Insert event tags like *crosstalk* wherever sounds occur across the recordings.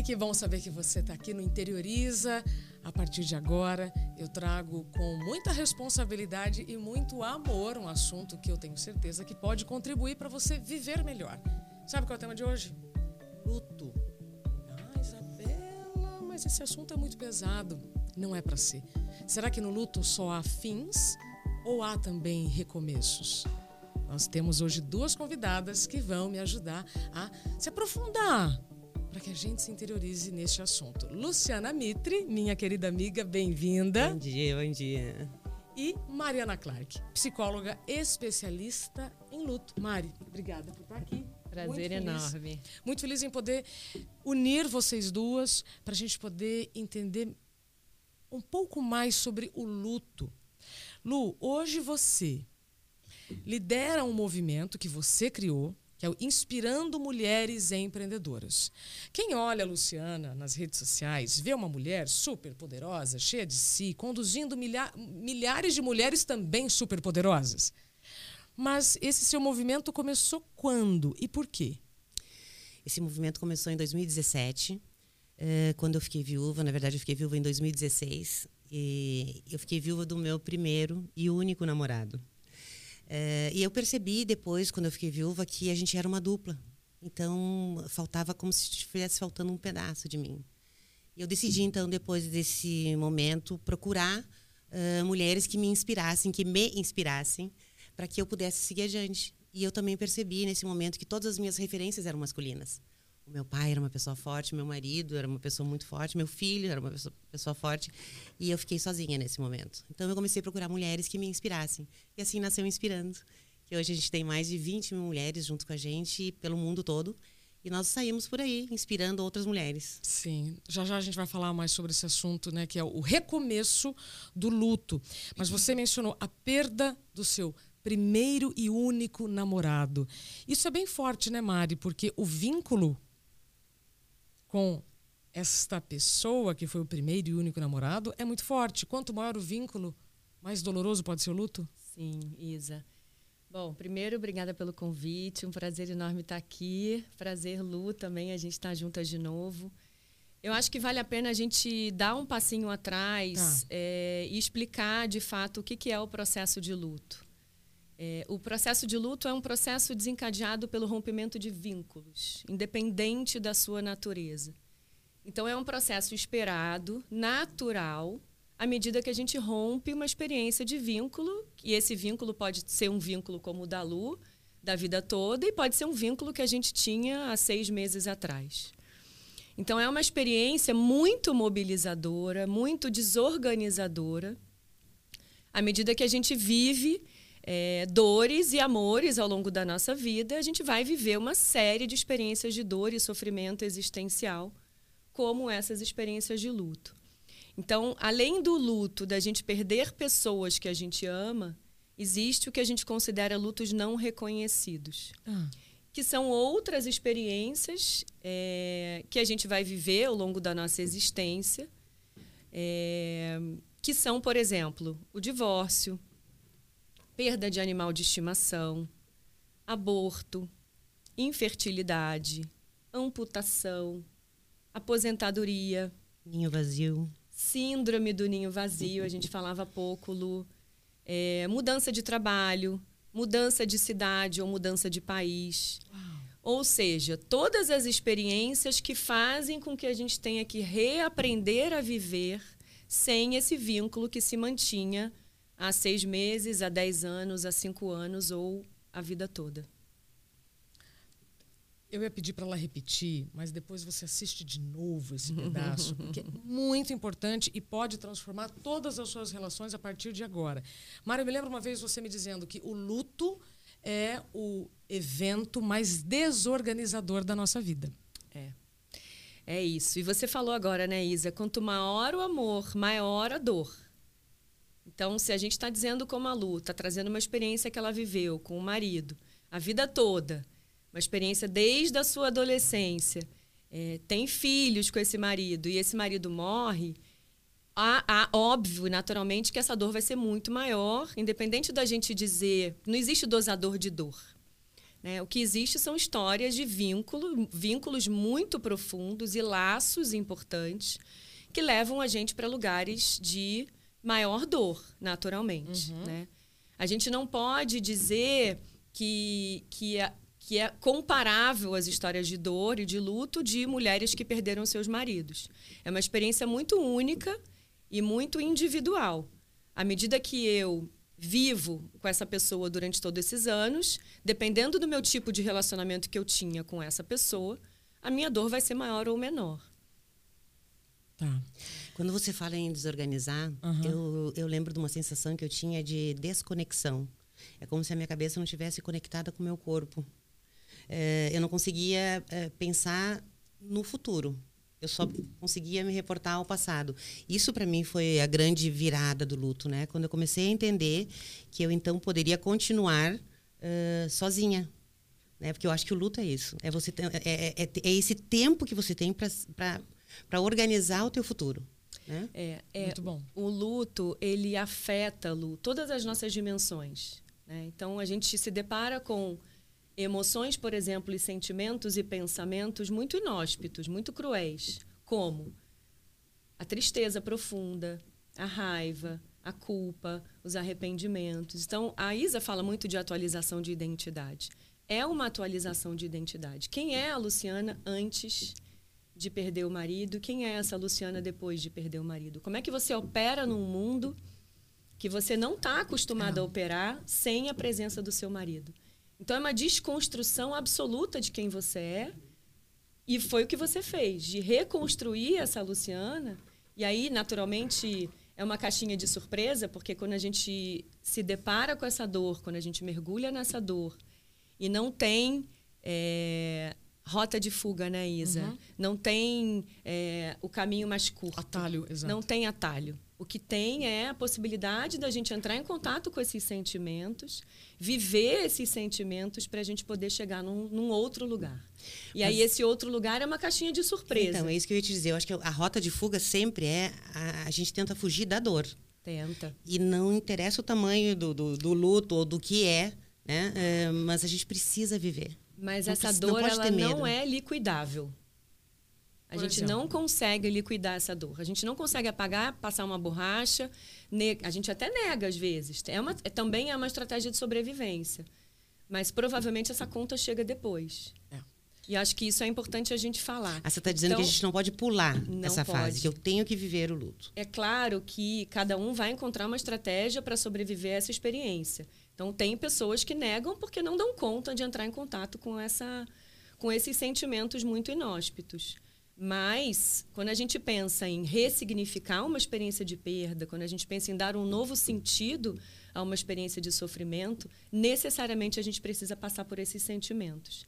Ai, que bom saber que você está aqui no Interioriza. A partir de agora, eu trago com muita responsabilidade e muito amor um assunto que eu tenho certeza que pode contribuir para você viver melhor. Sabe qual é o tema de hoje? Luto. Ah, Isabela, mas esse assunto é muito pesado. Não é para ser. Será que no luto só há fins ou há também recomeços? Nós temos hoje duas convidadas que vão me ajudar a se aprofundar para que a gente se interiorize neste assunto. Luciana Mitre, minha querida amiga, bem-vinda. Bom dia, bom dia. E Mariana Clark, psicóloga especialista em luto. Mari, obrigada por estar aqui. Prazer Muito enorme. Muito feliz em poder unir vocês duas para a gente poder entender um pouco mais sobre o luto. Lu, hoje você lidera um movimento que você criou que é o Inspirando Mulheres Empreendedoras. Quem olha a Luciana nas redes sociais vê uma mulher super poderosa, cheia de si, conduzindo milha milhares de mulheres também super poderosas. Mas esse seu movimento começou quando e por quê? Esse movimento começou em 2017, eh, quando eu fiquei viúva. Na verdade, eu fiquei viúva em 2016. E eu fiquei viúva do meu primeiro e único namorado. É, e eu percebi depois, quando eu fiquei viúva, que a gente era uma dupla. Então, faltava como se estivesse faltando um pedaço de mim. Eu decidi, então, depois desse momento, procurar uh, mulheres que me inspirassem, que me inspirassem, para que eu pudesse seguir adiante. E eu também percebi, nesse momento, que todas as minhas referências eram masculinas. Meu pai era uma pessoa forte, meu marido era uma pessoa muito forte, meu filho era uma pessoa, pessoa forte. E eu fiquei sozinha nesse momento. Então eu comecei a procurar mulheres que me inspirassem. E assim nasceu Inspirando. Que hoje a gente tem mais de 20 mil mulheres junto com a gente pelo mundo todo. E nós saímos por aí, inspirando outras mulheres. Sim, já já a gente vai falar mais sobre esse assunto, né, que é o recomeço do luto. Mas você mencionou a perda do seu primeiro e único namorado. Isso é bem forte, né, Mari? Porque o vínculo com esta pessoa, que foi o primeiro e único namorado, é muito forte. Quanto maior o vínculo, mais doloroso pode ser o luto? Sim, Isa. Bom, primeiro, obrigada pelo convite. Um prazer enorme estar aqui. Prazer, Lu, também a gente estar juntas de novo. Eu acho que vale a pena a gente dar um passinho atrás tá. é, e explicar de fato o que, que é o processo de luto. É, o processo de luto é um processo desencadeado pelo rompimento de vínculos, independente da sua natureza. Então, é um processo esperado, natural, à medida que a gente rompe uma experiência de vínculo, e esse vínculo pode ser um vínculo como o da Lu, da vida toda, e pode ser um vínculo que a gente tinha há seis meses atrás. Então, é uma experiência muito mobilizadora, muito desorganizadora, à medida que a gente vive é, dores e amores ao longo da nossa vida, a gente vai viver uma série de experiências de dor e sofrimento existencial, como essas experiências de luto. Então, além do luto da gente perder pessoas que a gente ama, existe o que a gente considera lutos não reconhecidos. Ah. Que são outras experiências é, que a gente vai viver ao longo da nossa existência, é, que são, por exemplo, o divórcio, perda de animal de estimação, aborto, infertilidade, amputação, aposentadoria. Ninho vazio. Síndrome do ninho vazio, a gente *laughs* falava pouco, Lu. É, mudança de trabalho, mudança de cidade ou mudança de país. Uau. Ou seja, todas as experiências que fazem com que a gente tenha que reaprender a viver sem esse vínculo que se mantinha há seis meses, há dez anos, há cinco anos ou a vida toda. Eu ia pedir para ela repetir, mas depois você assiste de novo esse *laughs* pedaço, porque é muito importante e pode transformar todas as suas relações a partir de agora. Mário, me lembro uma vez você me dizendo que o luto é o evento mais desorganizador da nossa vida. É. É isso. E você falou agora, né, Isa? Quanto maior o amor, maior a dor. Então, se a gente está dizendo como a Lu, está trazendo uma experiência que ela viveu com o marido a vida toda, uma experiência desde a sua adolescência, é, tem filhos com esse marido e esse marido morre, há, há, óbvio, naturalmente, que essa dor vai ser muito maior, independente da gente dizer. Não existe dosador de dor. Né? O que existe são histórias de vínculo, vínculos muito profundos e laços importantes que levam a gente para lugares de maior dor, naturalmente. Uhum. Né? A gente não pode dizer que, que, é, que é comparável as histórias de dor e de luto de mulheres que perderam seus maridos. É uma experiência muito única e muito individual. À medida que eu vivo com essa pessoa durante todos esses anos, dependendo do meu tipo de relacionamento que eu tinha com essa pessoa, a minha dor vai ser maior ou menor. Tá. Quando você fala em desorganizar, uhum. eu, eu lembro de uma sensação que eu tinha de desconexão. É como se a minha cabeça não estivesse conectada com o meu corpo. É, eu não conseguia é, pensar no futuro. Eu só conseguia me reportar ao passado. Isso para mim foi a grande virada do luto, né? Quando eu comecei a entender que eu então poderia continuar uh, sozinha, né? Porque eu acho que o luto é isso. É você é, é, é, é esse tempo que você tem para organizar o teu futuro. Né? É, é, Muito bom. O luto ele afeta Lu, todas as nossas dimensões. Né? Então a gente se depara com emoções, por exemplo, e sentimentos e pensamentos muito inóspitos, muito cruéis, como a tristeza profunda, a raiva, a culpa, os arrependimentos. Então, a Isa fala muito de atualização de identidade. É uma atualização de identidade. Quem é a Luciana antes de perder o marido? Quem é essa Luciana depois de perder o marido? Como é que você opera num mundo que você não está acostumada a operar sem a presença do seu marido? Então é uma desconstrução absoluta de quem você é. E foi o que você fez, de reconstruir essa Luciana. E aí, naturalmente, é uma caixinha de surpresa, porque quando a gente se depara com essa dor, quando a gente mergulha nessa dor e não tem é, rota de fuga, né, Isa? Uhum. Não tem é, o caminho mais curto. Atalho, exato. Não tem atalho. O que tem é a possibilidade da gente entrar em contato com esses sentimentos, viver esses sentimentos para a gente poder chegar num, num outro lugar. E Mas, aí esse outro lugar é uma caixinha de surpresa. Então, é isso que eu ia te dizer. Eu acho que a rota de fuga sempre é a, a gente tenta fugir da dor. Tenta. E não interessa o tamanho do, do, do luto ou do que é, né? É, mas a gente precisa viver. Mas não essa precisa, dor ela não é liquidável. A Por gente exemplo. não consegue liquidar essa dor. A gente não consegue apagar, passar uma borracha. A gente até nega às vezes. É uma, é, também é uma estratégia de sobrevivência. Mas provavelmente essa conta chega depois. É. E acho que isso é importante a gente falar. Ah, você está dizendo então, que a então, gente não pode pular essa pode. fase, que eu tenho que viver o luto. É claro que cada um vai encontrar uma estratégia para sobreviver a essa experiência. Então, tem pessoas que negam porque não dão conta de entrar em contato com, essa, com esses sentimentos muito inóspitos. Mas, quando a gente pensa em ressignificar uma experiência de perda, quando a gente pensa em dar um novo sentido a uma experiência de sofrimento, necessariamente a gente precisa passar por esses sentimentos.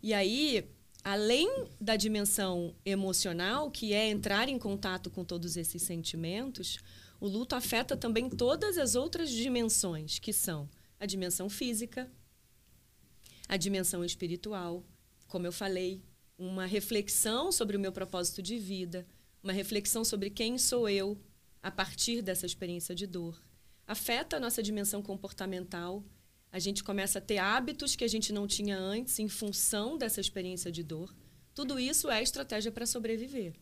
E aí, além da dimensão emocional, que é entrar em contato com todos esses sentimentos, o luto afeta também todas as outras dimensões, que são a dimensão física, a dimensão espiritual, como eu falei, uma reflexão sobre o meu propósito de vida, uma reflexão sobre quem sou eu a partir dessa experiência de dor. Afeta a nossa dimensão comportamental. A gente começa a ter hábitos que a gente não tinha antes em função dessa experiência de dor. Tudo isso é estratégia para sobreviver.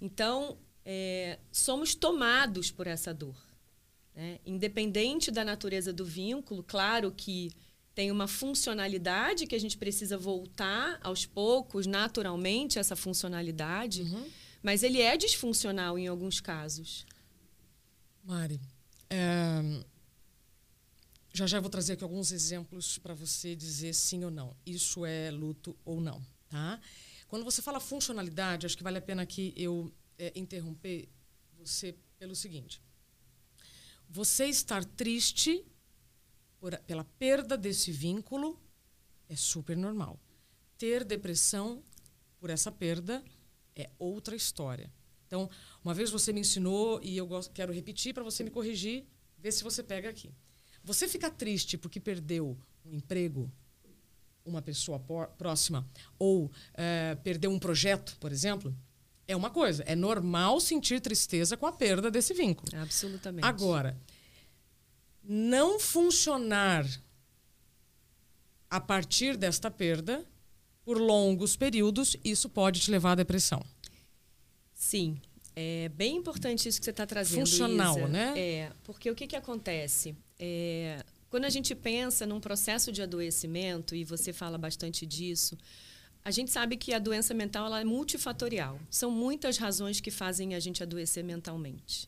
Então, é, somos tomados por essa dor. Né? Independente da natureza do vínculo, claro que tem uma funcionalidade que a gente precisa voltar aos poucos, naturalmente, essa funcionalidade, uhum. mas ele é disfuncional em alguns casos. Mari, é... já já vou trazer aqui alguns exemplos para você dizer sim ou não. Isso é luto ou não, tá? Quando você fala funcionalidade, acho que vale a pena que eu é, interromper você pelo seguinte: você estar triste por, pela perda desse vínculo é super normal. Ter depressão por essa perda é outra história. Então, uma vez você me ensinou e eu gosto, quero repetir para você me corrigir, ver se você pega aqui. Você fica triste porque perdeu um emprego, uma pessoa próxima, ou é, perdeu um projeto, por exemplo, é uma coisa. É normal sentir tristeza com a perda desse vínculo. Absolutamente. Agora, não funcionar a partir desta perda, por longos períodos, isso pode te levar à depressão. Sim. É bem importante isso que você está trazendo. Funcional, Isa. né? É, porque o que, que acontece? É, quando a gente pensa num processo de adoecimento, e você fala bastante disso, a gente sabe que a doença mental ela é multifatorial. São muitas razões que fazem a gente adoecer mentalmente.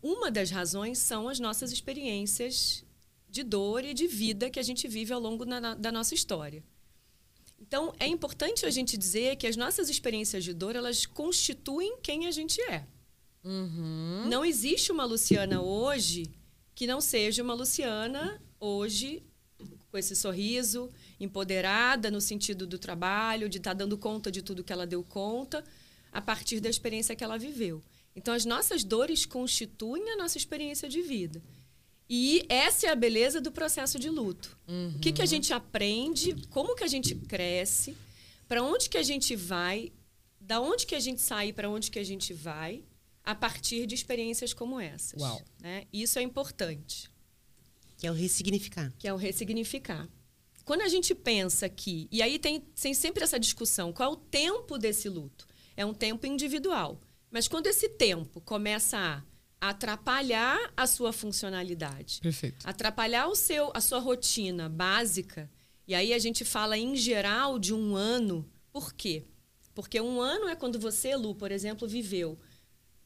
Uma das razões são as nossas experiências de dor e de vida que a gente vive ao longo na, da nossa história. Então, é importante a gente dizer que as nossas experiências de dor, elas constituem quem a gente é. Uhum. Não existe uma Luciana hoje que não seja uma Luciana hoje com esse sorriso, empoderada no sentido do trabalho, de estar tá dando conta de tudo que ela deu conta, a partir da experiência que ela viveu. Então, as nossas dores constituem a nossa experiência de vida. E essa é a beleza do processo de luto. Uhum. O que, que a gente aprende, como que a gente cresce, para onde que a gente vai, da onde que a gente sai para onde que a gente vai, a partir de experiências como essas. Uau. Né? Isso é importante. Que é o ressignificar. Que é o ressignificar. Quando a gente pensa que. E aí tem, tem sempre essa discussão: qual é o tempo desse luto? É um tempo individual. Mas quando esse tempo começa a atrapalhar a sua funcionalidade, Perfeito. atrapalhar o seu, a sua rotina básica. E aí a gente fala em geral de um ano. Por quê? Porque um ano é quando você, Lu, por exemplo, viveu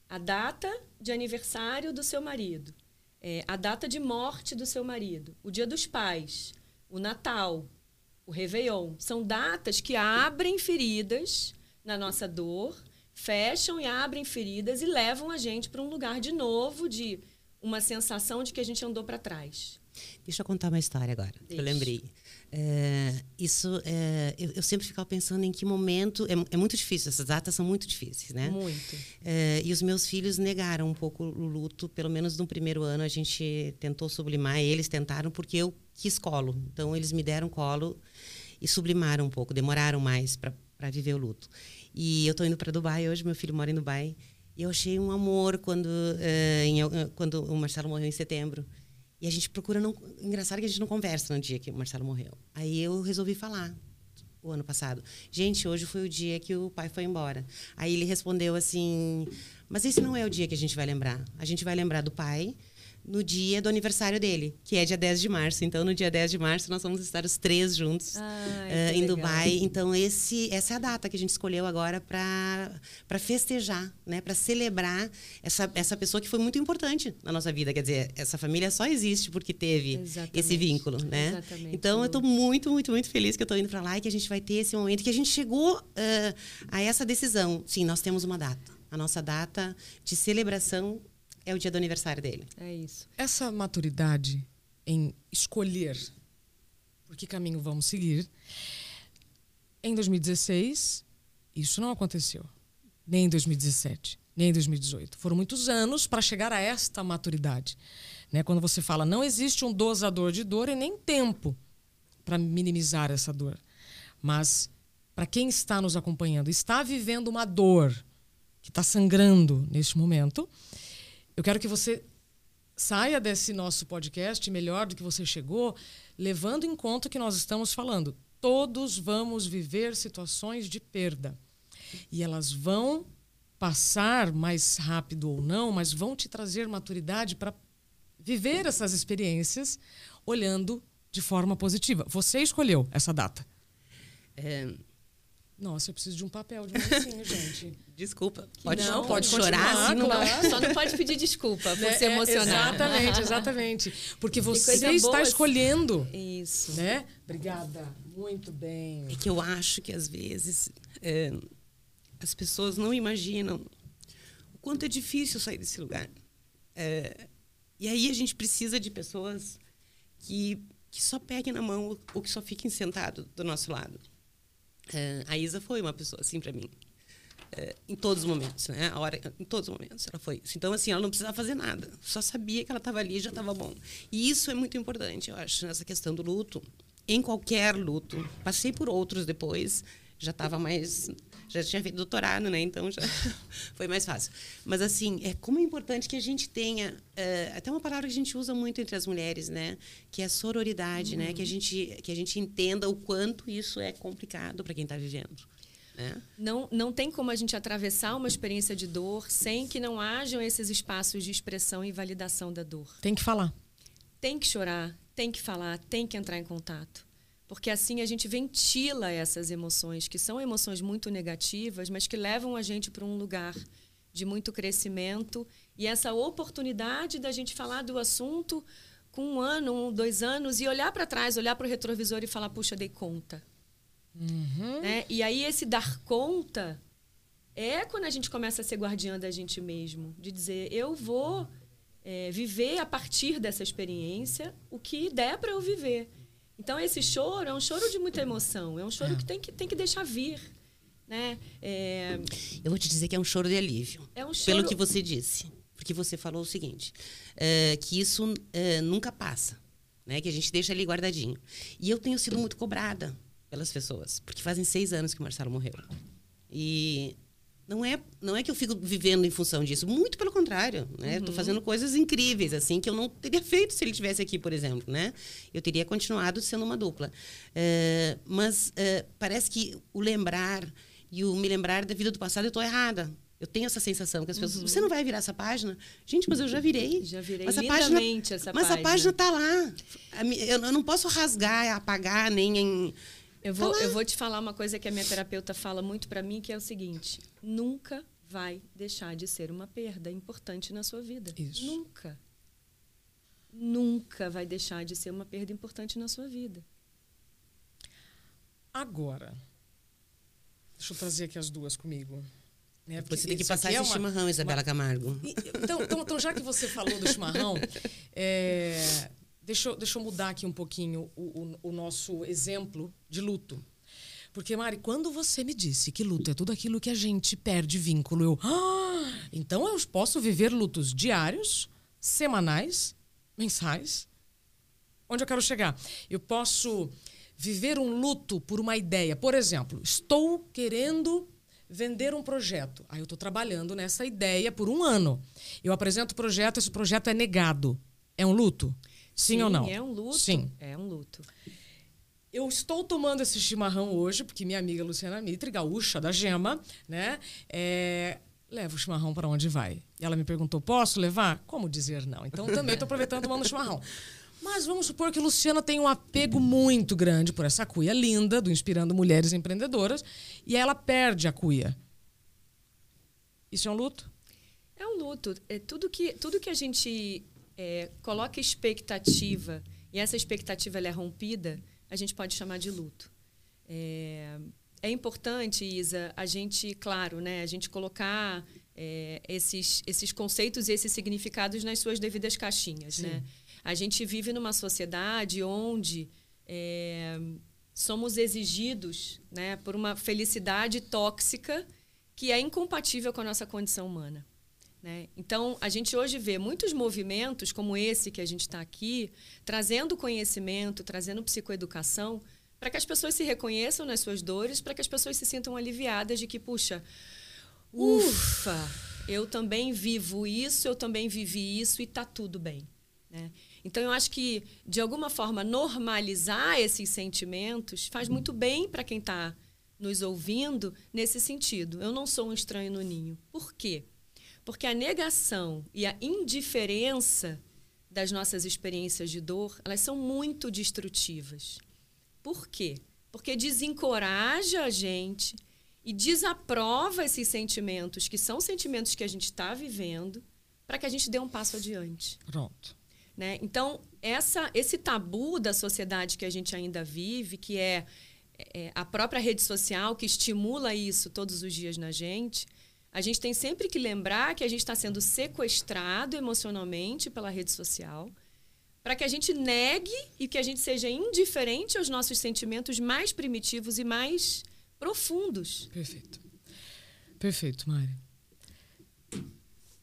a data de aniversário do seu marido, é, a data de morte do seu marido, o dia dos pais, o Natal, o Réveillon. São datas que abrem feridas na nossa dor fecham e abrem feridas e levam a gente para um lugar de novo de uma sensação de que a gente andou para trás. Deixa eu contar uma história agora. Deixa. Eu lembrei. É, isso, é, eu, eu, sempre ficava pensando em que momento. É, é, muito difícil, essas datas são muito difíceis, né? Muito. É, e os meus filhos negaram um pouco o luto, pelo menos no primeiro ano a gente tentou sublimar, eles tentaram, porque eu quis colo. Então eles me deram colo e sublimaram um pouco, demoraram mais para viver o luto. E eu estou indo para Dubai hoje, meu filho mora em Dubai. E eu achei um amor quando, em, quando o Marcelo morreu em setembro. E a gente procura não. Engraçado que a gente não conversa no dia que o Marcelo morreu. Aí eu resolvi falar o ano passado. Gente, hoje foi o dia que o pai foi embora. Aí ele respondeu assim: Mas esse não é o dia que a gente vai lembrar. A gente vai lembrar do pai, no dia do aniversário dele, que é dia 10 de março. Então, no dia 10 de março, nós vamos estar os três juntos Ai, uh, em Dubai. Então, esse, essa é a data que a gente escolheu agora para festejar, né? para celebrar essa, essa pessoa que foi muito importante na nossa vida. Quer dizer, essa família só existe porque teve Exatamente. esse vínculo. Né? Exatamente. Então, eu estou muito, muito, muito feliz que eu estou indo para lá e que a gente vai ter esse momento, que a gente chegou uh, a essa decisão. Sim, nós temos uma data. A nossa data de celebração é o dia do aniversário dele. É isso. Essa maturidade em escolher por que caminho vamos seguir, em 2016, isso não aconteceu. Nem em 2017, nem em 2018. Foram muitos anos para chegar a esta maturidade. Né? Quando você fala, não existe um dosador de dor e nem tempo para minimizar essa dor. Mas, para quem está nos acompanhando, está vivendo uma dor que está sangrando neste momento, eu quero que você saia desse nosso podcast melhor do que você chegou, levando em conta que nós estamos falando. Todos vamos viver situações de perda. E elas vão passar mais rápido ou não, mas vão te trazer maturidade para viver essas experiências olhando de forma positiva. Você escolheu essa data. É, nossa, eu preciso de um papel de mansinho, *laughs* gente. Desculpa. Pode, não, pode pode chorar. claro. Só não pode pedir desculpa por Né? se É, emocionar. exatamente, exatamente. Porque você está boa. escolhendo, Isso. né? Obrigada. Muito bem. É que eu acho que às vezes é, as pessoas não imaginam o quanto é difícil sair desse lugar. É, e aí a gente precisa de pessoas que, que só peguem na mão ou que só fiquem sentados do nosso lado. É, a Isa foi uma pessoa assim para mim. É, em todos os momentos, né? A hora, em todos os momentos ela foi. Então, assim, ela não precisava fazer nada. Só sabia que ela estava ali e já estava bom. E isso é muito importante, eu acho, nessa questão do luto. Em qualquer luto. Passei por outros depois, já estava mais já tinha feito doutorado, né? Então já *laughs* foi mais fácil. Mas assim, é como é importante que a gente tenha uh, até uma palavra que a gente usa muito entre as mulheres, né? Que é a sororidade, uhum. né? Que a gente que a gente entenda o quanto isso é complicado para quem está vivendo. Né? Não, não tem como a gente atravessar uma experiência de dor sem que não hajam esses espaços de expressão e validação da dor. Tem que falar. Tem que chorar, tem que falar, tem que entrar em contato. Porque assim a gente ventila essas emoções, que são emoções muito negativas, mas que levam a gente para um lugar de muito crescimento. E essa oportunidade da gente falar do assunto com um ano, um, dois anos, e olhar para trás, olhar para o retrovisor e falar: puxa, dei conta. Uhum. Né? E aí, esse dar conta é quando a gente começa a ser guardiã da gente mesmo, de dizer: eu vou é, viver a partir dessa experiência o que der para eu viver. Então, esse choro é um choro de muita emoção, é um choro é. que, tem que tem que deixar vir. Né? É... Eu vou te dizer que é um choro de alívio. É um choro... Pelo que você disse. Porque você falou o seguinte: é, que isso é, nunca passa. Né? Que a gente deixa ali guardadinho. E eu tenho sido muito cobrada pelas pessoas. Porque fazem seis anos que o Marcelo morreu. E não é, não é que eu fico vivendo em função disso, muito pelo contrário, né? Estou uhum. fazendo coisas incríveis assim que eu não teria feito se ele tivesse aqui, por exemplo, né? Eu teria continuado sendo uma dupla, é, mas é, parece que o lembrar e o me lembrar da vida do passado eu estou errada. Eu tenho essa sensação que as pessoas, uhum. você não vai virar essa página? Gente, mas eu já virei. Já virei mas a página, essa mas página. a página está lá. Eu não posso rasgar, apagar, nem em eu vou, eu vou te falar uma coisa que a minha terapeuta fala muito para mim, que é o seguinte: nunca vai deixar de ser uma perda importante na sua vida. Isso. Nunca. Nunca vai deixar de ser uma perda importante na sua vida. Agora, deixa eu trazer aqui as duas comigo. Né? Você tem que passar esse é uma, chimarrão, Isabela uma... Camargo. Então, então, então, já que você falou do chimarrão, é, *laughs* Deixa deixa eu mudar aqui um pouquinho o, o, o nosso exemplo de luto. Porque, Mari, quando você me disse que luto é tudo aquilo que a gente perde vínculo, eu. Ah, então eu posso viver lutos diários, semanais, mensais? Onde eu quero chegar? Eu posso viver um luto por uma ideia. Por exemplo, estou querendo vender um projeto. Aí eu estou trabalhando nessa ideia por um ano. Eu apresento o projeto, esse projeto é negado. É um luto? Sim, Sim, ou não? É um luto. Sim. É um luto. Eu estou tomando esse chimarrão hoje, porque minha amiga Luciana Mitre, gaúcha da Gema, né? É, leva o chimarrão para onde vai. E ela me perguntou: posso levar? Como dizer não? Então também estou aproveitando tomando chimarrão. *laughs* Mas vamos supor que Luciana tem um apego muito grande por essa cuia linda, do Inspirando Mulheres Empreendedoras, e ela perde a cuia. Isso é um luto? É um luto. É tudo que, tudo que a gente é, coloca expectativa e essa expectativa é rompida, a gente pode chamar de luto. É, é importante, Isa, a gente, claro, né, a gente colocar é, esses, esses conceitos e esses significados nas suas devidas caixinhas. Né? A gente vive numa sociedade onde é, somos exigidos né, por uma felicidade tóxica que é incompatível com a nossa condição humana. Né? Então, a gente hoje vê muitos movimentos, como esse que a gente está aqui, trazendo conhecimento, trazendo psicoeducação, para que as pessoas se reconheçam nas suas dores, para que as pessoas se sintam aliviadas de que, puxa, ufa, eu também vivo isso, eu também vivi isso e está tudo bem. Né? Então, eu acho que, de alguma forma, normalizar esses sentimentos faz muito bem para quem está nos ouvindo nesse sentido. Eu não sou um estranho no ninho. Por quê? Porque a negação e a indiferença das nossas experiências de dor, elas são muito destrutivas. Por quê? Porque desencoraja a gente e desaprova esses sentimentos, que são sentimentos que a gente está vivendo, para que a gente dê um passo adiante. Pronto. Né? Então, essa, esse tabu da sociedade que a gente ainda vive, que é, é a própria rede social que estimula isso todos os dias na gente, a gente tem sempre que lembrar que a gente está sendo sequestrado emocionalmente pela rede social, para que a gente negue e que a gente seja indiferente aos nossos sentimentos mais primitivos e mais profundos. Perfeito. Perfeito, Mari.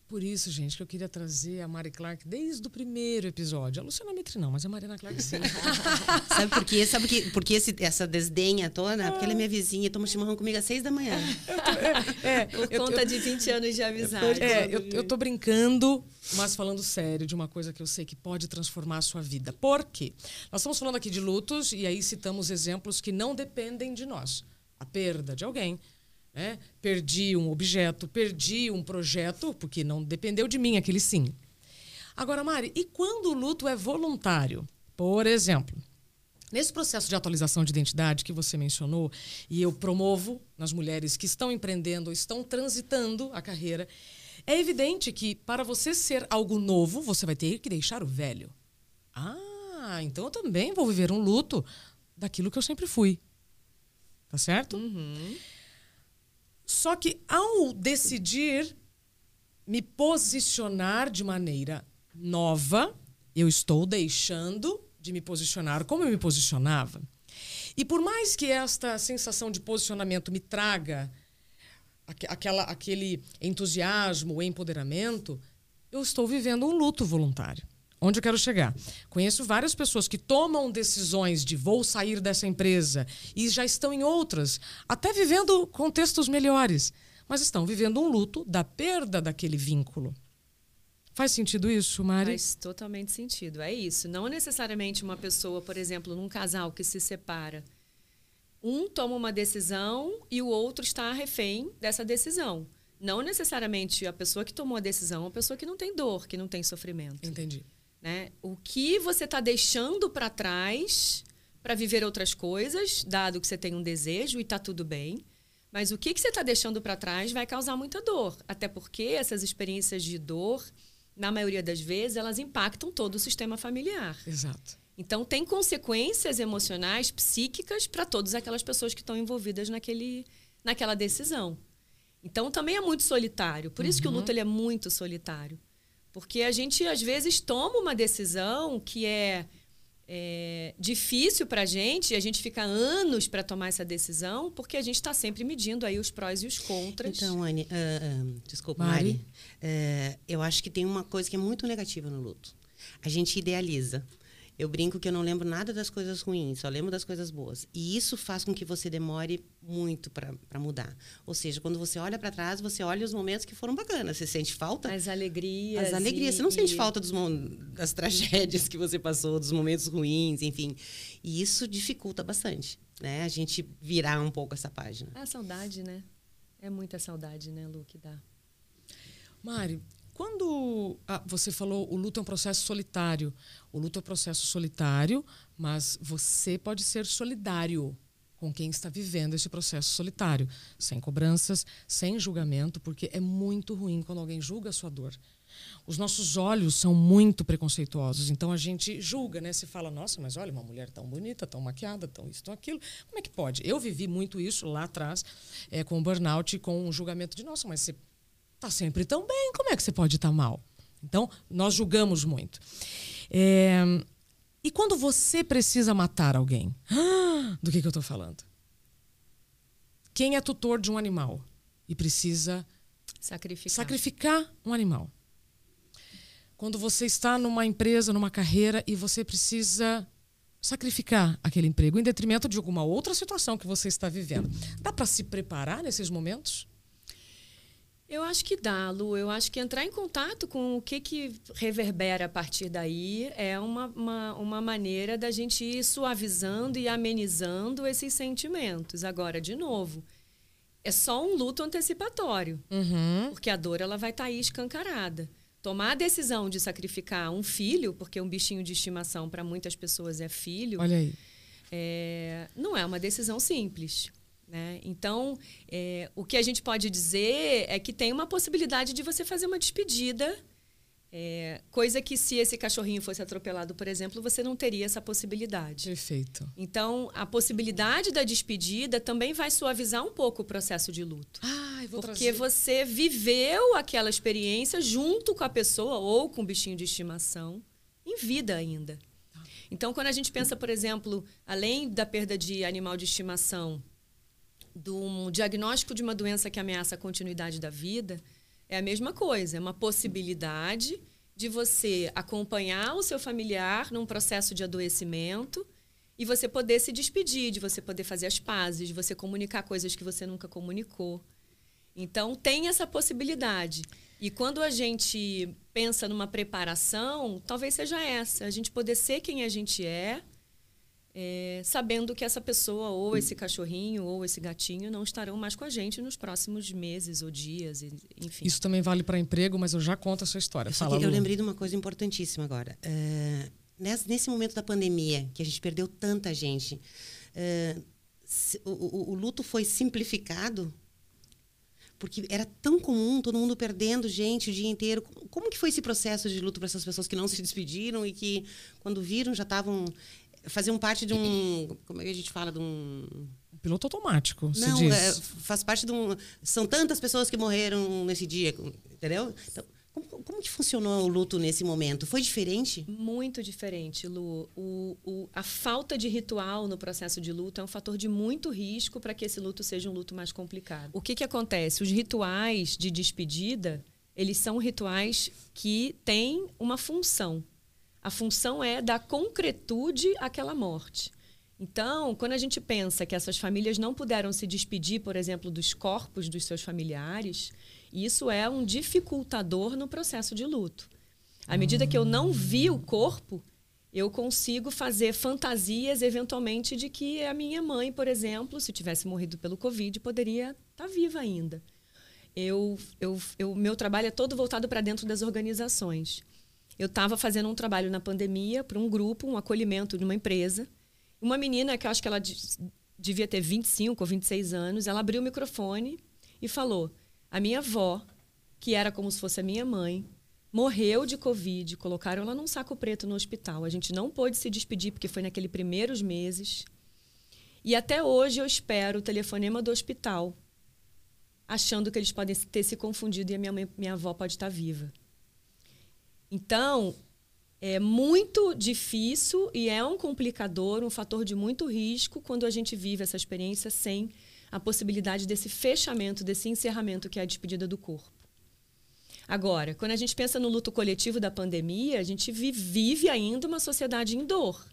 Por isso, gente, que eu queria trazer a Mari Clark desde o primeiro episódio. A Luciana Mitre não, mas a Mariana Clark sim. *laughs* Sabe por quê? Sabe por que esse, essa desdenha toda? Porque ela é minha vizinha, toma chimarrão comigo às seis da manhã. É, Por eu- conta eu- de 20 anos de amizade. É, eu, eu tô brincando, mas falando sério de uma coisa que eu sei que pode transformar a sua vida. Por quê? Nós estamos falando aqui de lutos e aí citamos exemplos que não dependem de nós. A perda de alguém. Né? Perdi um objeto, perdi um projeto, porque não dependeu de mim aquele sim. Agora, Mari, e quando o luto é voluntário? Por exemplo, Nesse processo de atualização de identidade que você mencionou, e eu promovo nas mulheres que estão empreendendo estão transitando a carreira, é evidente que para você ser algo novo, você vai ter que deixar o velho. Ah, então eu também vou viver um luto daquilo que eu sempre fui. Tá certo? Só que ao decidir me posicionar de maneira nova, eu estou deixando de me posicionar como eu me posicionava. E por mais que esta sensação de posicionamento me traga aque- aquela, aquele entusiasmo, empoderamento, eu estou vivendo um luto voluntário. Onde eu quero chegar? Conheço várias pessoas que tomam decisões de vou sair dessa empresa e já estão em outras, até vivendo contextos melhores, mas estão vivendo um luto da perda daquele vínculo. Faz sentido isso, Mari? Faz totalmente sentido. É isso. Não necessariamente uma pessoa, por exemplo, num casal que se separa, um toma uma decisão e o outro está refém dessa decisão. Não necessariamente a pessoa que tomou a decisão é uma pessoa que não tem dor, que não tem sofrimento. Entendi. Né? O que você está deixando para trás para viver outras coisas, dado que você tem um desejo e está tudo bem. Mas o que, que você está deixando para trás vai causar muita dor. Até porque essas experiências de dor, na maioria das vezes, elas impactam todo o sistema familiar. Exato. Então, tem consequências emocionais, psíquicas, para todas aquelas pessoas que estão envolvidas naquele, naquela decisão. Então, também é muito solitário. Por isso que o luto ele é muito solitário. Porque a gente, às vezes, toma uma decisão que é, é difícil para a gente, e a gente fica anos para tomar essa decisão, porque a gente está sempre medindo aí os prós e os contras. Então, Anne, ah, ah, desculpa, Mari. Mari. Eh, eu acho que tem uma coisa que é muito negativa no luto. A gente idealiza. Eu brinco que eu não lembro nada das coisas ruins, só lembro das coisas boas. E isso faz com que você demore muito para mudar. Ou seja, quando você olha para trás, você olha os momentos que foram bacanas. Você sente falta? as alegrias. As alegrias. e- Você não sente e- falta dos, mon- das tragédias que você passou, dos momentos ruins, enfim. E isso dificulta bastante, né? A gente virar um pouco essa página. É a saudade, né? É muita saudade, né, Lu, que dá. Mari, quando ah, você falou o luto é um processo solitário, o luto é um processo solitário, mas você pode ser solidário com quem está vivendo esse processo solitário, sem cobranças, sem julgamento, porque é muito ruim quando alguém julga a sua dor. Os nossos olhos são muito preconceituosos, então a gente julga, né? Se fala, nossa, mas olha, uma mulher tão bonita, tão maquiada, tão isso, tão aquilo. Como é que pode? Eu vivi muito isso lá atrás, eh, com o burnout, com o julgamento de, nossa, mas você tá sempre tão bem, como é que você pode estar mal? Então, nós julgamos muito. É, E quando você precisa matar alguém? *gasps* Do que, que eu estou falando? Quem é tutor de um animal e precisa Sacrificar. sacrificar um animal? Quando você está numa empresa, numa carreira e você precisa sacrificar aquele emprego em detrimento de alguma outra situação que você está vivendo. Dá para se preparar nesses momentos? Eu acho que dá, Lu. Eu acho que entrar em contato com o que, que reverbera a partir daí é uma, uma, uma maneira da gente ir suavizando e amenizando esses sentimentos. Agora, de novo, é só um luto antecipatório, Uhum. porque a dor ela vai estar aí escancarada. Tomar a decisão de sacrificar um filho, porque um bichinho de estimação para muitas pessoas é filho, Olha aí. é, não é uma decisão simples. Né? Então, é, o que a gente pode dizer é que tem uma possibilidade de você fazer uma despedida, é, coisa que se esse cachorrinho fosse atropelado, por exemplo, você não teria essa possibilidade. Perfeito. Então, a possibilidade da despedida também vai suavizar um pouco o processo de luto. Ai, vou Porque trazer. você viveu aquela experiência junto com a pessoa ou com o bichinho de estimação, em vida ainda. Então, quando a gente pensa, por exemplo, além da perda de animal de estimação, do diagnóstico de uma doença que ameaça a continuidade da vida, É a mesma coisa, é uma possibilidade de você acompanhar o seu familiar num processo de adoecimento e você poder se despedir, de você poder fazer as pazes, de você comunicar coisas que você nunca comunicou. Então, tem essa possibilidade. E quando a gente pensa numa preparação, talvez seja essa: a gente poder ser quem a gente é, é, sabendo que essa pessoa, ou esse cachorrinho, ou esse gatinho, não estarão mais com a gente nos próximos meses ou dias, enfim. Isso também vale para emprego, mas eu já conto a sua história. Fala, eu lembrei de uma coisa importantíssima agora. Uh, nesse, nesse momento da pandemia, que a gente perdeu tanta gente, uh, o, o, o luto foi simplificado porque era tão comum, todo mundo perdendo gente o dia inteiro. Como, como que foi esse processo de luto para essas pessoas que não se despediram e que, quando viram, já estavam faziam parte de um, como é que a gente fala, de um piloto automático. Não, é, faz parte de um. São tantas pessoas que morreram nesse dia, entendeu? Então, como, como que funcionou o luto nesse momento? Foi diferente? Muito diferente, Lu. O, o, a falta de ritual no processo de luto é um fator de muito risco para que esse luto seja um luto mais complicado. O que, que acontece? Os rituais de despedida, eles são rituais que têm uma função. A função é dar concretude àquela morte. Então, quando a gente pensa que essas famílias não puderam se despedir, por exemplo, dos corpos dos seus familiares, isso é um dificultador no processo de luto. À medida que eu não vi o corpo, eu consigo fazer fantasias, eventualmente, de que a minha mãe, por exemplo, se tivesse morrido pelo Covid, poderia estar tá viva ainda. Eu, eu, eu, meu trabalho é todo voltado para dentro das organizações. Eu estava fazendo um trabalho na pandemia para um grupo, um acolhimento de uma empresa. Uma menina, que eu acho que ela devia ter 25 ou 26 anos, ela abriu o microfone e falou: a minha avó, que era como se fosse a minha mãe, morreu de Covid, colocaram ela num saco preto no hospital. A gente não pôde se despedir porque foi naqueles primeiros meses. E até hoje eu espero o telefonema do hospital, achando que eles podem ter se confundido e a minha, mãe, minha avó pode estar viva. Então, é muito difícil e é um complicador, um fator de muito risco quando a gente vive essa experiência sem a possibilidade desse fechamento, desse encerramento que é a despedida do corpo. Agora, quando a gente pensa no luto coletivo da pandemia, a gente vive ainda uma sociedade em dor.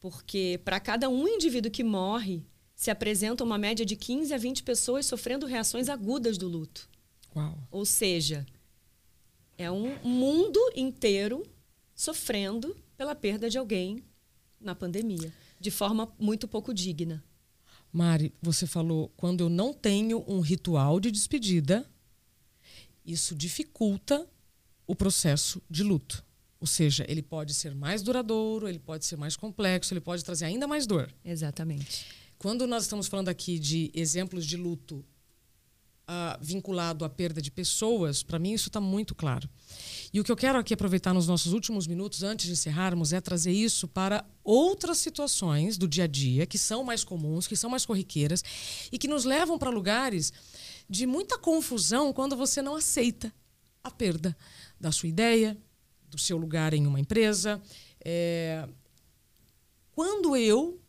Porque para cada um indivíduo que morre, se apresenta uma média de 15 a 20 pessoas sofrendo reações agudas do luto. Uau. Ou seja, é um mundo inteiro sofrendo pela perda de alguém na pandemia, de forma muito pouco digna. Mari, você falou quando eu não tenho um ritual de despedida, isso dificulta o processo de luto. Ou seja, ele pode ser mais duradouro, ele pode ser mais complexo, ele pode trazer ainda mais dor. Exatamente. Quando nós estamos falando aqui de exemplos de luto uh, vinculado à perda de pessoas, para mim isso está muito claro. E o que eu quero aqui aproveitar nos nossos últimos minutos, antes de encerrarmos, é trazer isso para outras situações do dia a dia que são mais comuns, que são mais corriqueiras e que nos levam para lugares de muita confusão quando você não aceita a perda da sua ideia, do seu lugar em uma empresa. É... Quando eu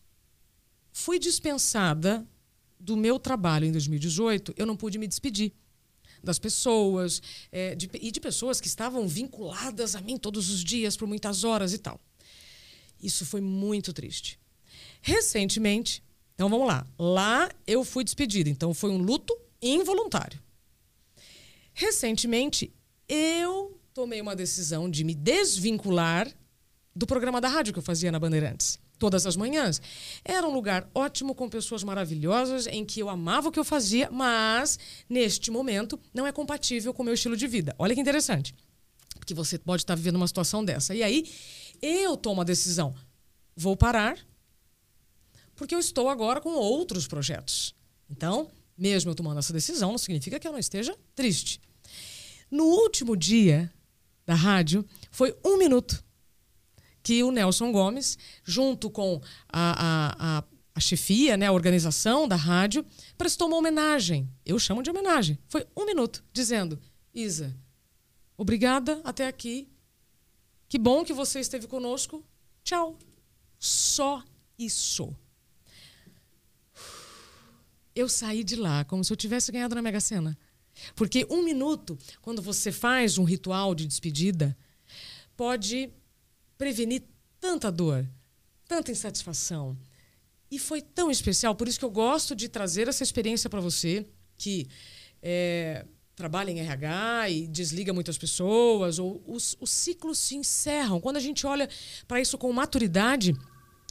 fui dispensada do meu trabalho em 2018, eu não pude me despedir das pessoas é, de, e de pessoas que estavam vinculadas a mim todos os dias por muitas horas e tal. Isso foi muito triste. Recentemente, então vamos lá. Lá eu fui despedida, então foi um luto involuntário. Recentemente, eu tomei uma decisão de me desvincular do programa da rádio que eu fazia na Bandeirantes todas as manhãs. Era um lugar ótimo, com pessoas maravilhosas, em que eu amava o que eu fazia, mas neste momento não é compatível com o meu estilo de vida. Olha que interessante. Porque você pode estar vivendo uma situação dessa. E aí eu tomo a decisão: vou parar, porque eu estou agora com outros projetos. Então, mesmo eu tomando essa decisão, não significa que eu não esteja triste. No último dia da rádio, foi um minuto que o Nelson Gomes, junto com a, a, a, a chefia, né, a organização da rádio, prestou uma homenagem. Eu chamo de homenagem. Foi um minuto, dizendo: Isa, obrigada até aqui. Que bom que você esteve conosco. Tchau. Só isso. Eu saí de lá como se eu tivesse ganhado na Mega Sena. Porque um minuto, quando você faz um ritual de despedida, pode prevenir tanta dor, tanta insatisfação. E foi tão especial, por isso que eu gosto de trazer essa experiência para você, que é, trabalha em RH e desliga muitas pessoas, ou os, os ciclos se encerram. Quando a gente olha para isso com maturidade,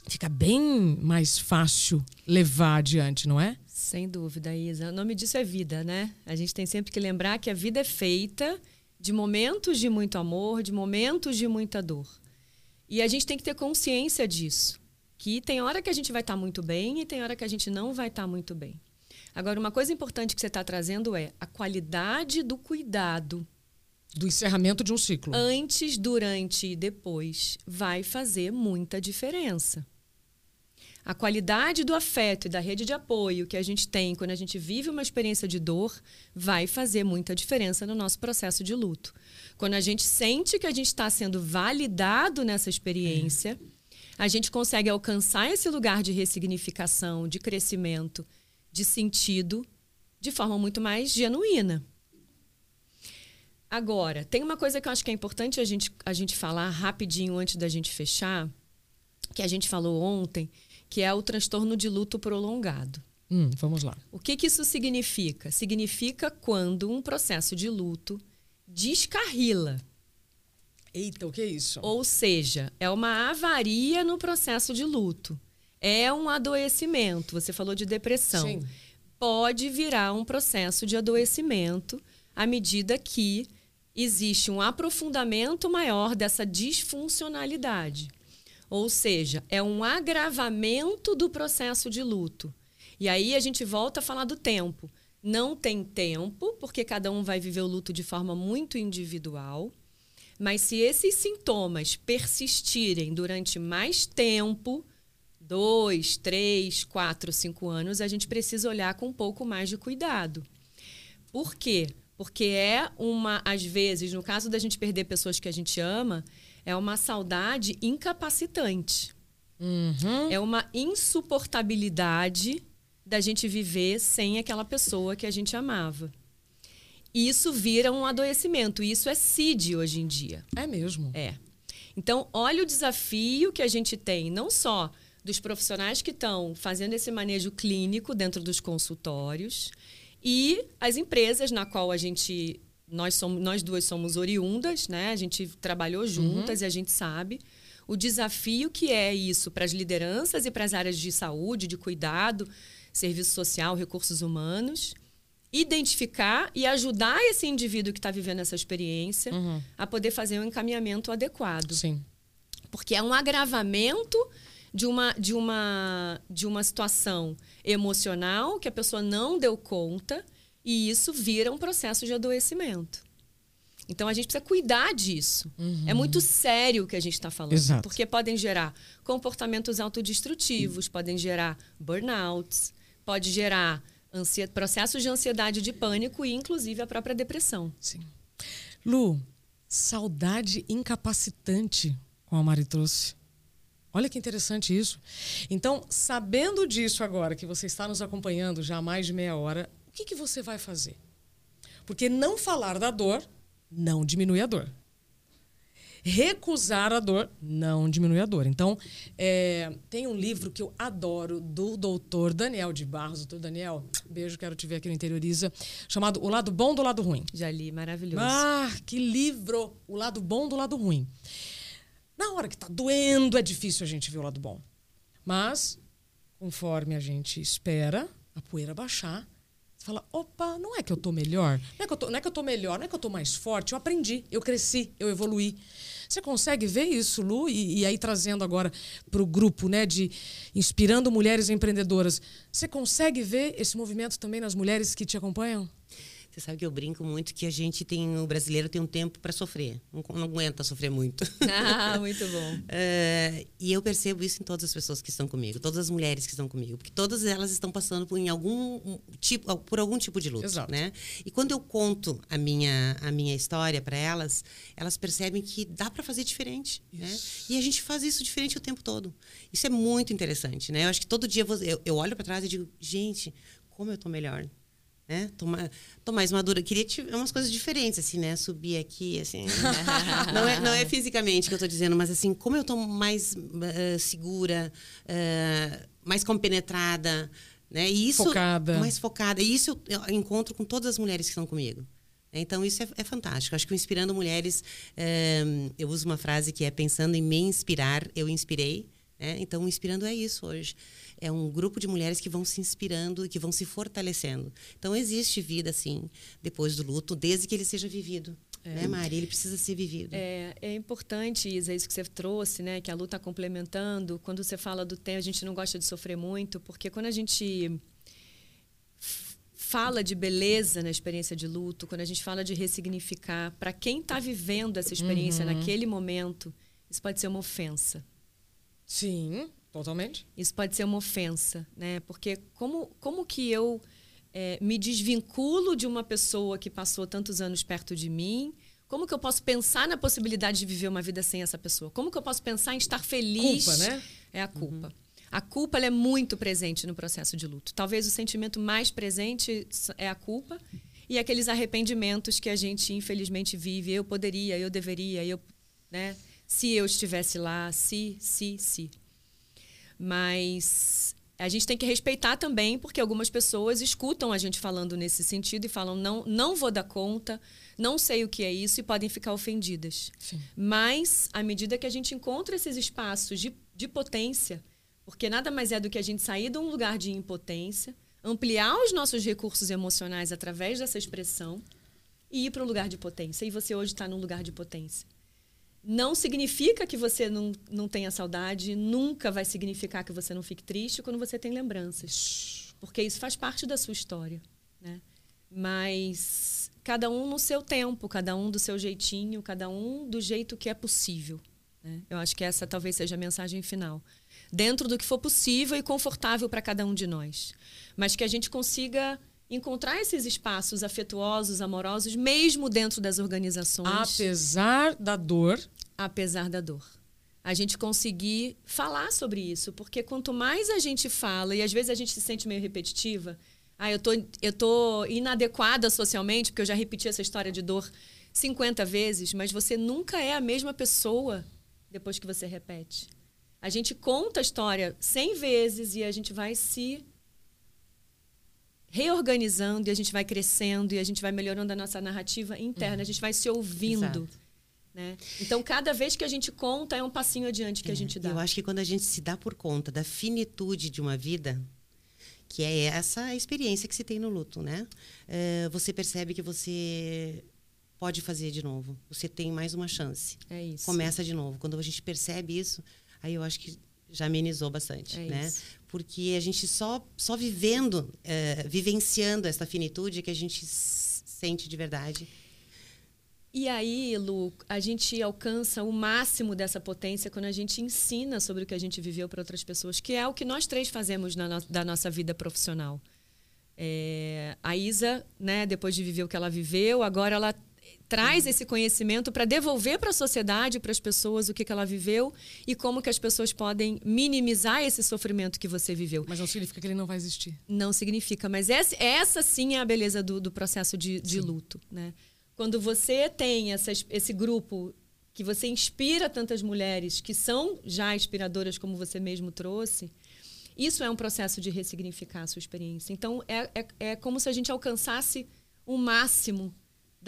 fica bem mais fácil levar adiante, não é? Sem dúvida, Isa. O nome disso é vida, né? A gente tem sempre que lembrar que a vida é feita de momentos de muito amor, de momentos de muita dor. E a gente tem que ter consciência disso que tem hora que a gente vai estar tá muito bem e tem hora que a gente não vai estar tá muito bem. Agora, uma coisa importante que você está trazendo é a qualidade do cuidado. Do encerramento de um ciclo. Antes, durante e depois vai fazer muita diferença. A qualidade do afeto e da rede de apoio que a gente tem quando a gente vive uma experiência de dor vai fazer muita diferença no nosso processo de luto. Quando a gente sente que a gente está sendo validado nessa experiência. A gente consegue alcançar esse lugar de ressignificação, de crescimento, de sentido, de forma muito mais genuína. Agora, tem uma coisa que eu acho que é importante a gente, a gente falar rapidinho antes da gente fechar, que a gente falou ontem, que é o transtorno de luto prolongado. Hum, vamos lá. O que, que isso significa? Significa quando um processo de luto descarrila Eita, o que é isso? Ou seja, é uma avaria no processo de luto. É um adoecimento. Você falou de depressão. Sim. Pode virar um processo de adoecimento à medida que existe um aprofundamento maior dessa disfuncionalidade. Ou seja, é um agravamento do processo de luto. E aí a gente volta a falar do tempo. Não tem tempo, porque cada um vai viver o luto de forma muito individual. Mas se esses sintomas persistirem durante mais tempo, dois, três, quatro, cinco anos, a gente precisa olhar com um pouco mais de cuidado. Por quê? Porque é uma, às vezes, no caso da gente perder pessoas que a gente ama, é uma saudade incapacitante. Uhum. É uma insuportabilidade da gente viver sem aquela pessoa que a gente amava isso vira um adoecimento. Isso é CID hoje em dia. É mesmo? É. Então, olha o desafio que a gente tem, não só dos profissionais que estão fazendo esse manejo clínico dentro dos consultórios e as empresas na qual a gente nós somos nós duas somos oriundas, né? A gente trabalhou juntas uhum. e a gente sabe o desafio que é isso para as lideranças e para as áreas de saúde, de cuidado, serviço social, recursos humanos identificar e ajudar esse indivíduo que está vivendo essa experiência uhum. a poder fazer um encaminhamento adequado. Sim. Porque é um agravamento de uma, de uma, de uma situação emocional que a pessoa não deu conta e isso vira um processo de adoecimento. Então a gente precisa cuidar disso. Uhum. É muito sério o que a gente está falando. Exato. Porque podem gerar comportamentos autodestrutivos, uhum. podem gerar burnouts, pode gerar processos de ansiedade de pânico e, inclusive, a própria depressão. Sim. Lu, saudade incapacitante, como a Mari trouxe. Olha que interessante isso. Então, sabendo disso agora, que você está nos acompanhando já há mais de meia hora, que, que você vai fazer? Porque não falar da dor não diminui a dor recusar a dor não diminui a dor. Então, é, tem um livro que eu adoro do doutor Daniel de Barros. Doutor Daniel, beijo, quero te ver aqui no Interioriza, chamado O Lado Bom do Lado Ruim. Já li, maravilhoso. Ah, que livro! O lado bom do lado ruim. Na hora que tá doendo, é difícil a gente ver o lado bom. Mas, conforme a gente espera a poeira baixar, fala, opa, não é que eu tô melhor, não é que eu tô, não é que eu tô melhor, não é que eu tô mais forte, eu aprendi, eu cresci, eu evoluí. Você consegue ver isso, Lu? E, e aí trazendo agora para o grupo, né, de inspirando mulheres empreendedoras. Você consegue ver esse movimento também nas mulheres que te acompanham? Você sabe que eu brinco muito que a gente tem, o brasileiro tem um tempo para sofrer. Não, não, aguenta sofrer muito. Ah, muito bom. uh, *laughs* e eu percebo isso em todas as pessoas que estão comigo, todas as mulheres que estão comigo, porque todas elas estão passando por, algum tipo, por algum tipo de luta, Exato. né? E quando eu conto a minha, a minha história para elas, elas percebem que dá para fazer diferente, né? E a gente faz isso diferente o tempo todo. Isso é muito interessante, né? Eu acho que todo dia eu, eu olho para trás e digo, gente, como eu tô melhor né? Tô, tô mais madura. Queria te, umas coisas diferentes, assim, né? Subir aqui, assim. *laughs* não, é, não é fisicamente que eu tô dizendo, mas assim, como eu tô mais uh, segura, uh, mais compenetrada, né? E isso, focada. Mais focada. E isso eu, eu encontro com todas as mulheres que estão comigo. Então, isso é, é, fantástico. Acho que o Inspirando Mulheres, é, eu uso uma frase que é pensando em me inspirar, eu inspirei. Né? Então, Inspirando é isso hoje. É um grupo de mulheres que vão se inspirando e que vão se fortalecendo. Então, existe vida, sim, depois do luto, desde que ele seja vivido. É. Né, Mari? Ele precisa ser vivido. É, é importante, Isa, isso que você trouxe, né? Que a luta está complementando. Quando você fala do tempo, a gente não gosta de sofrer muito, porque quando a gente fala de beleza na experiência de luto, quando a gente fala de ressignificar, para quem está vivendo essa experiência uhum. naquele momento, isso pode ser uma ofensa. Sim, totalmente. Isso pode ser uma ofensa, né? Porque como, como que eu é, me desvinculo de uma pessoa que passou tantos anos perto de mim? Como que eu posso pensar na possibilidade de viver uma vida sem essa pessoa? Como que eu posso pensar em estar feliz? Culpa, né? É a culpa. Uhum. A culpa é muito presente no processo de luto. Talvez o sentimento mais presente é a culpa e aqueles arrependimentos que a gente infelizmente vive. Eu poderia, eu deveria, eu, né? Se eu estivesse lá, se, se, se. Mas a gente tem que respeitar também, porque algumas pessoas escutam a gente falando nesse sentido e falam: não, não vou dar conta, não sei o que é isso e podem ficar ofendidas. Sim. Mas, à medida que a gente encontra esses espaços de, de potência, porque nada mais é do que a gente sair de um lugar de impotência, ampliar os nossos recursos emocionais através dessa expressão e ir para um lugar de potência. E você hoje está num lugar de potência. Não significa que você não, não tenha saudade, nunca vai significar que você não fique triste quando você tem lembranças. Porque isso faz parte da sua história. Né? Mas cada um no seu tempo, cada um do seu jeitinho, cada um do jeito que é possível. Né? Eu acho que essa talvez seja a mensagem final dentro do que for possível e confortável para cada um de nós. Mas que a gente consiga encontrar esses espaços afetuosos, amorosos, mesmo dentro das organizações. Apesar da dor. Apesar da dor. A gente conseguir falar sobre isso, porque quanto mais a gente fala, e às vezes a gente se sente meio repetitiva, ah, eu tô, eu tô inadequada socialmente, porque eu já repeti essa história de dor 50 vezes, mas você nunca é a mesma pessoa depois que você repete. A gente conta a história 100 vezes e a gente vai se reorganizando e a gente vai crescendo e a gente vai melhorando a nossa narrativa interna, uhum. a gente vai se ouvindo. Né? Então, cada vez que a gente conta, é um passinho adiante que é, a gente dá. Eu acho que quando a gente se dá por conta da finitude de uma vida, que é essa experiência que se tem no luto, né? É, você percebe que você pode fazer de novo. Você tem mais uma chance. É isso. Começa de novo. Quando a gente percebe isso, aí eu acho que já amenizou bastante, é né? Isso. Porque a gente só só vivendo, é, vivenciando essa finitude que a gente sente de verdade. E aí, Lu, a gente alcança o máximo dessa potência quando a gente ensina sobre o que a gente viveu para outras pessoas, que é o que nós três fazemos na no, da nossa vida profissional. É, a Isa, né, depois de viver o que ela viveu, agora ela traz esse conhecimento para devolver para a sociedade, para as pessoas, o que, que ela viveu e como que as pessoas podem minimizar esse sofrimento que você viveu. Mas não significa que ele não vai existir. Não significa, mas essa, essa sim é a beleza do, do processo de, de luto. Né? Quando você tem essas, esse grupo que você inspira tantas mulheres que são já inspiradoras, como você mesmo trouxe, isso é um processo de ressignificar a sua experiência. Então, é, é, é como se a gente alcançasse o máximo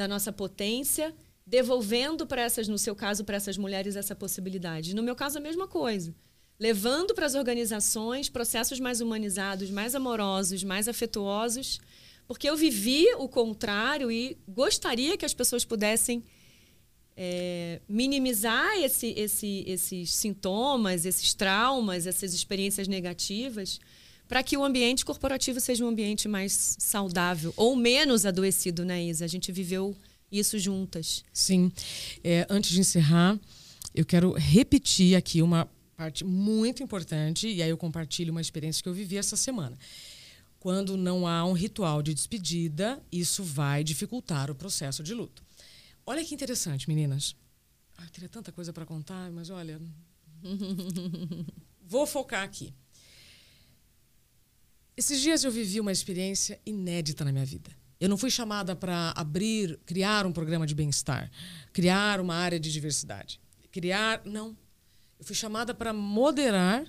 da nossa potência, devolvendo para essas, no seu caso, para essas mulheres essa possibilidade. No meu caso, a mesma coisa. Levando para as organizações processos mais humanizados, mais amorosos, mais afetuosos, porque eu vivi o contrário e gostaria que as pessoas pudessem é, minimizar esse, esse, esses sintomas, esses traumas, essas experiências negativas, para que o ambiente corporativo seja um ambiente mais saudável ou menos adoecido, né, Isa? A gente viveu isso juntas. Sim. É, antes de encerrar, eu quero repetir aqui uma parte muito importante, e aí eu compartilho uma experiência que eu vivi essa semana. Quando não há um ritual de despedida, isso vai dificultar o processo de luto. Olha que interessante, meninas. Ah, eu teria tanta coisa para contar, mas olha. *laughs* Vou focar aqui. Esses dias eu vivi uma experiência inédita na minha vida. Eu não fui chamada para abrir, criar um programa de bem-estar, criar uma área de diversidade, criar. Não. Eu fui chamada para moderar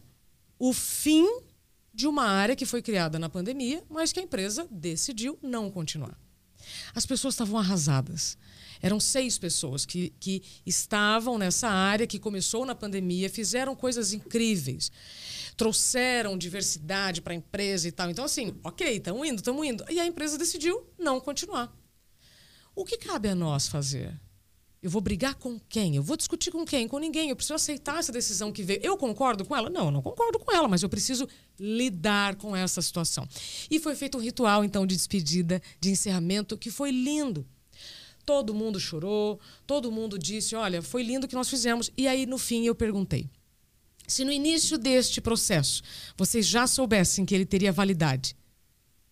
o fim de uma área que foi criada na pandemia, mas que a empresa decidiu não continuar. As pessoas estavam arrasadas. Eram seis pessoas que, que estavam nessa área, que começou na pandemia, fizeram coisas incríveis. Trouxeram diversidade para a empresa e tal. Então, assim, ok, estamos indo, estamos indo. E a empresa decidiu não continuar. O que cabe a nós fazer? Eu vou brigar com quem? Eu vou discutir com quem? Com ninguém. Eu preciso aceitar essa decisão que veio. Eu concordo com ela? Não, eu não concordo com ela, mas eu preciso lidar com essa situação. E foi feito um ritual, então, de despedida, de encerramento, que foi lindo. Todo mundo chorou, todo mundo disse: Olha, foi lindo o que nós fizemos. E aí, no fim, eu perguntei: se no início deste processo vocês já soubessem que ele teria validade,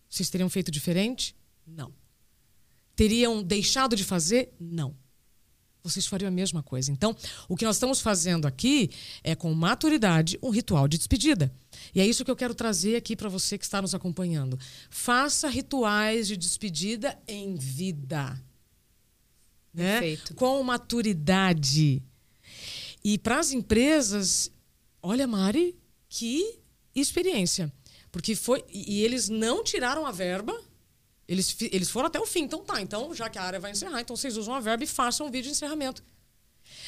vocês teriam feito diferente? Não. Teriam deixado de fazer? Não vocês fariam a mesma coisa. Então, o que nós estamos fazendo aqui é, com maturidade, um ritual de despedida. E é isso que eu quero trazer aqui para você que está nos acompanhando. Faça rituais de despedida em vida. Né? Perfeito. Com maturidade. E para as empresas, olha, Mari, que experiência. Porque foi. E eles não tiraram a verba eles, eles foram até o fim. Então tá, então já que a área vai encerrar, então vocês usam a verba e façam um vídeo de encerramento.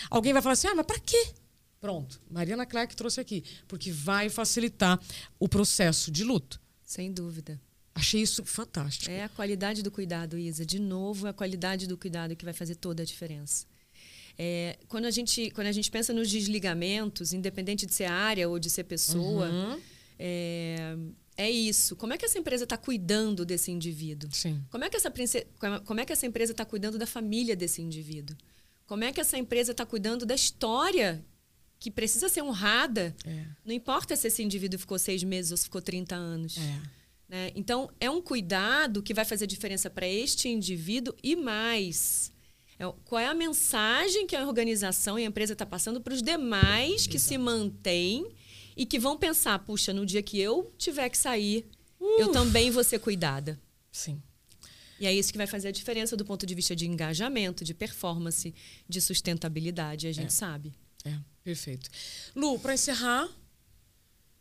Alguém vai falar assim: ah, mas para quê? Pronto, Mariana Clark trouxe aqui. Porque vai facilitar o processo de luto. Sem dúvida. Achei isso fantástico. É a qualidade do cuidado, Isa. De novo, é a qualidade do cuidado que vai fazer toda a diferença. É, quando, a gente, quando a gente pensa nos desligamentos, independente de ser área ou de ser pessoa, uhum. é, é isso. Como é que essa empresa está cuidando desse indivíduo? Sim. Como é que essa, como é que essa empresa está cuidando da família desse indivíduo? Como é que essa empresa está cuidando da história que precisa ser honrada? É. Não importa se esse indivíduo ficou seis meses ou se ficou 30 anos. É. Né? Então, é um cuidado que vai fazer diferença para este indivíduo e mais. É, qual é a mensagem que a organização e a empresa está passando para os demais que Exato. se mantêm e que vão pensar, puxa, no dia que eu tiver que sair, uh. eu também vou ser cuidada. Sim. E é isso que vai fazer a diferença do ponto de vista de engajamento, de performance, de sustentabilidade, a gente é. sabe. É, perfeito. Lu, para encerrar,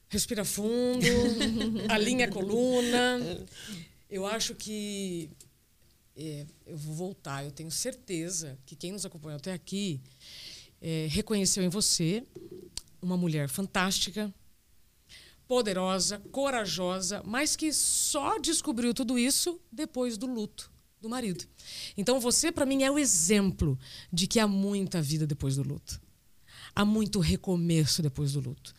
respira fundo, *laughs* alinha a coluna. Eu acho que é, eu vou voltar. Eu tenho certeza que quem nos acompanhou até aqui é, reconheceu em você uma mulher fantástica, poderosa, corajosa, mas que só descobriu tudo isso depois do luto do marido. Então você para mim é o exemplo de que há muita vida depois do luto. Há muito recomeço depois do luto.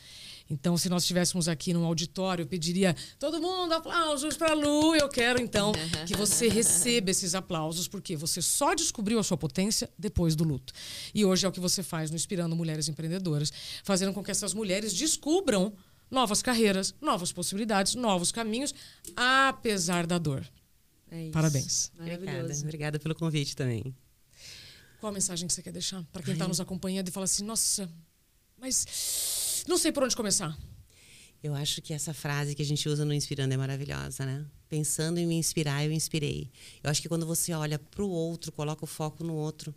Então, se nós estivéssemos aqui num auditório, eu pediria todo mundo aplausos para a Lu. Eu quero então que você receba esses aplausos, porque você só descobriu a sua potência depois do luto. E hoje é o que você faz no Inspirando Mulheres Empreendedoras, fazendo com que essas mulheres descubram novas carreiras, novas possibilidades, novos caminhos, apesar da dor. É Parabéns. Obrigada. Obrigada pelo convite também. Qual a mensagem que você quer deixar para quem está nos acompanhando e fala assim: nossa, mas não sei por onde começar. Eu acho que essa frase que a gente usa no Inspirando é maravilhosa, né? Pensando em me inspirar, eu inspirei. Eu acho que quando você olha para o outro, coloca o foco no outro,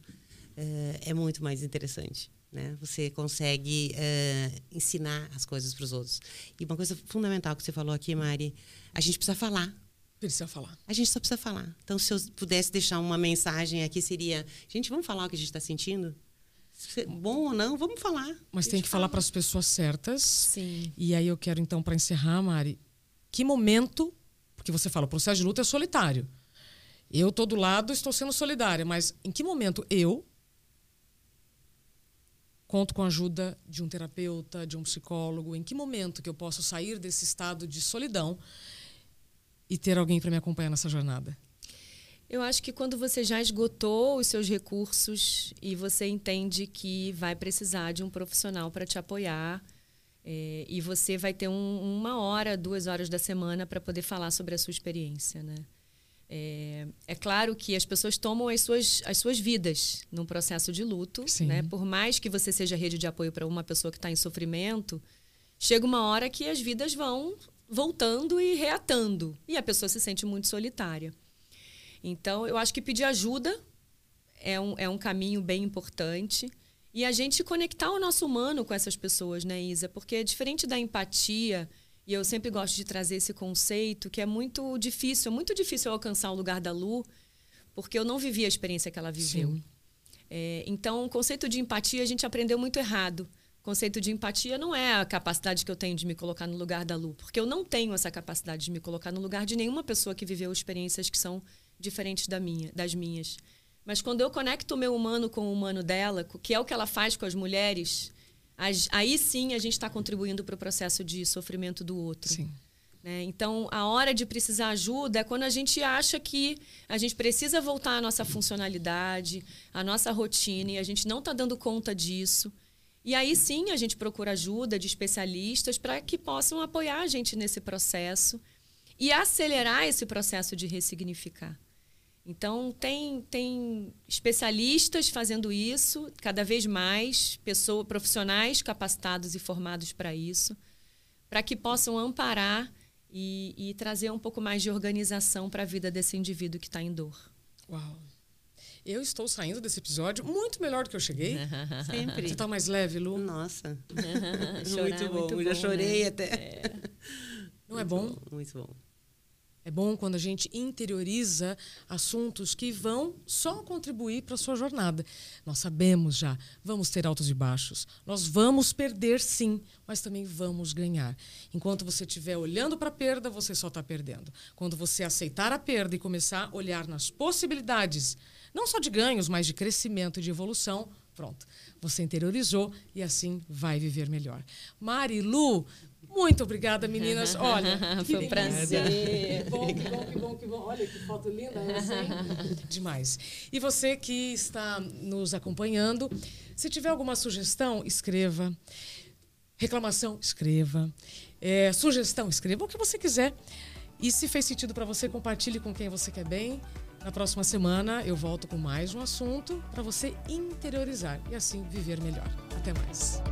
é, é muito mais interessante. Né? Você consegue é, ensinar as coisas para os outros. E uma coisa fundamental que você falou aqui, Mari, a gente precisa falar. Precisa falar. A gente só precisa falar. Então, se eu pudesse deixar uma mensagem aqui, seria: gente, vamos falar o que a gente está sentindo? bom ou não, vamos falar. Mas tem que fala. falar para as pessoas certas. Sim. E aí eu quero então para encerrar, Mari, que momento, porque você fala, o processo de luta é solitário. Eu tô do lado, estou sendo solidária, mas em que momento eu conto com a ajuda de um terapeuta, de um psicólogo? Em que momento que eu posso sair desse estado de solidão e ter alguém para me acompanhar nessa jornada? Eu acho que quando você já esgotou os seus recursos e você entende que vai precisar de um profissional para te apoiar, é, e você vai ter um, uma hora, duas horas da semana para poder falar sobre a sua experiência, né? É, é, claro que as pessoas tomam as suas, as suas vidas num processo de luto, Sim. né? Por mais que você seja rede de apoio para uma pessoa que está em sofrimento, chega uma hora que as vidas vão voltando e reatando. E a pessoa se sente muito solitária. Então, eu acho que pedir ajuda é um, é um caminho bem importante. E a gente conectar o nosso humano com essas pessoas, né, Isa? Porque diferente da empatia, e eu sempre gosto de trazer esse conceito, que é muito difícil, é muito difícil eu alcançar o lugar da Lu, porque eu não vivi a experiência que ela viveu. É, então, o conceito de empatia a gente aprendeu muito errado. Conceito de empatia não é a capacidade que eu tenho de me colocar no lugar da Lu, porque eu não tenho essa capacidade de me colocar no lugar de nenhuma pessoa que viveu experiências que são diferentes da minha, das minhas. Mas quando eu conecto o meu humano com o humano dela, que é o que ela faz com as mulheres, aí sim a gente está contribuindo para o processo de sofrimento do outro. Sim. Né? Então, a hora de precisar ajuda é quando a gente acha que a gente precisa voltar à nossa funcionalidade, à nossa rotina, e a gente não está dando conta disso. E aí sim a gente procura ajuda de especialistas para que possam apoiar a gente nesse processo e acelerar esse processo de ressignificar. Então, tem, tem especialistas fazendo isso, cada vez mais, pessoas, profissionais capacitados e formados para isso, para que possam amparar e, e, trazer um pouco mais de organização para a vida desse indivíduo que está em dor. Uau! Eu estou saindo desse episódio muito melhor do que eu cheguei. *laughs* Sempre. Você está mais leve, Lu? Nossa. *laughs* muito, é bom. muito Já bom, chorei né? até. É. Não é bom? bom? Muito bom. É bom quando a gente interioriza assuntos que vão só contribuir para a sua jornada. Nós sabemos já, vamos ter altos e baixos. Nós vamos perder sim, mas também vamos ganhar. Enquanto você estiver olhando para a perda, você só está perdendo. Quando você aceitar a perda e começar a olhar nas possibilidades, não só de ganhos, mas de crescimento e de evolução, pronto. Você interiorizou e assim vai viver melhor. Mari, Lu, muito obrigada, meninas. *laughs* Olha, Foi um prazer. Que bom, que bom, que bom, que bom. Olha que foto linda essa, hein? *laughs* Demais. E você que está nos acompanhando, se tiver alguma sugestão, escreva. Reclamação, escreva. É, sugestão, escreva o que você quiser. E se fez sentido para você, compartilhe com quem você quer bem. Na próxima semana eu volto com mais um assunto para você interiorizar e assim viver melhor. Até mais.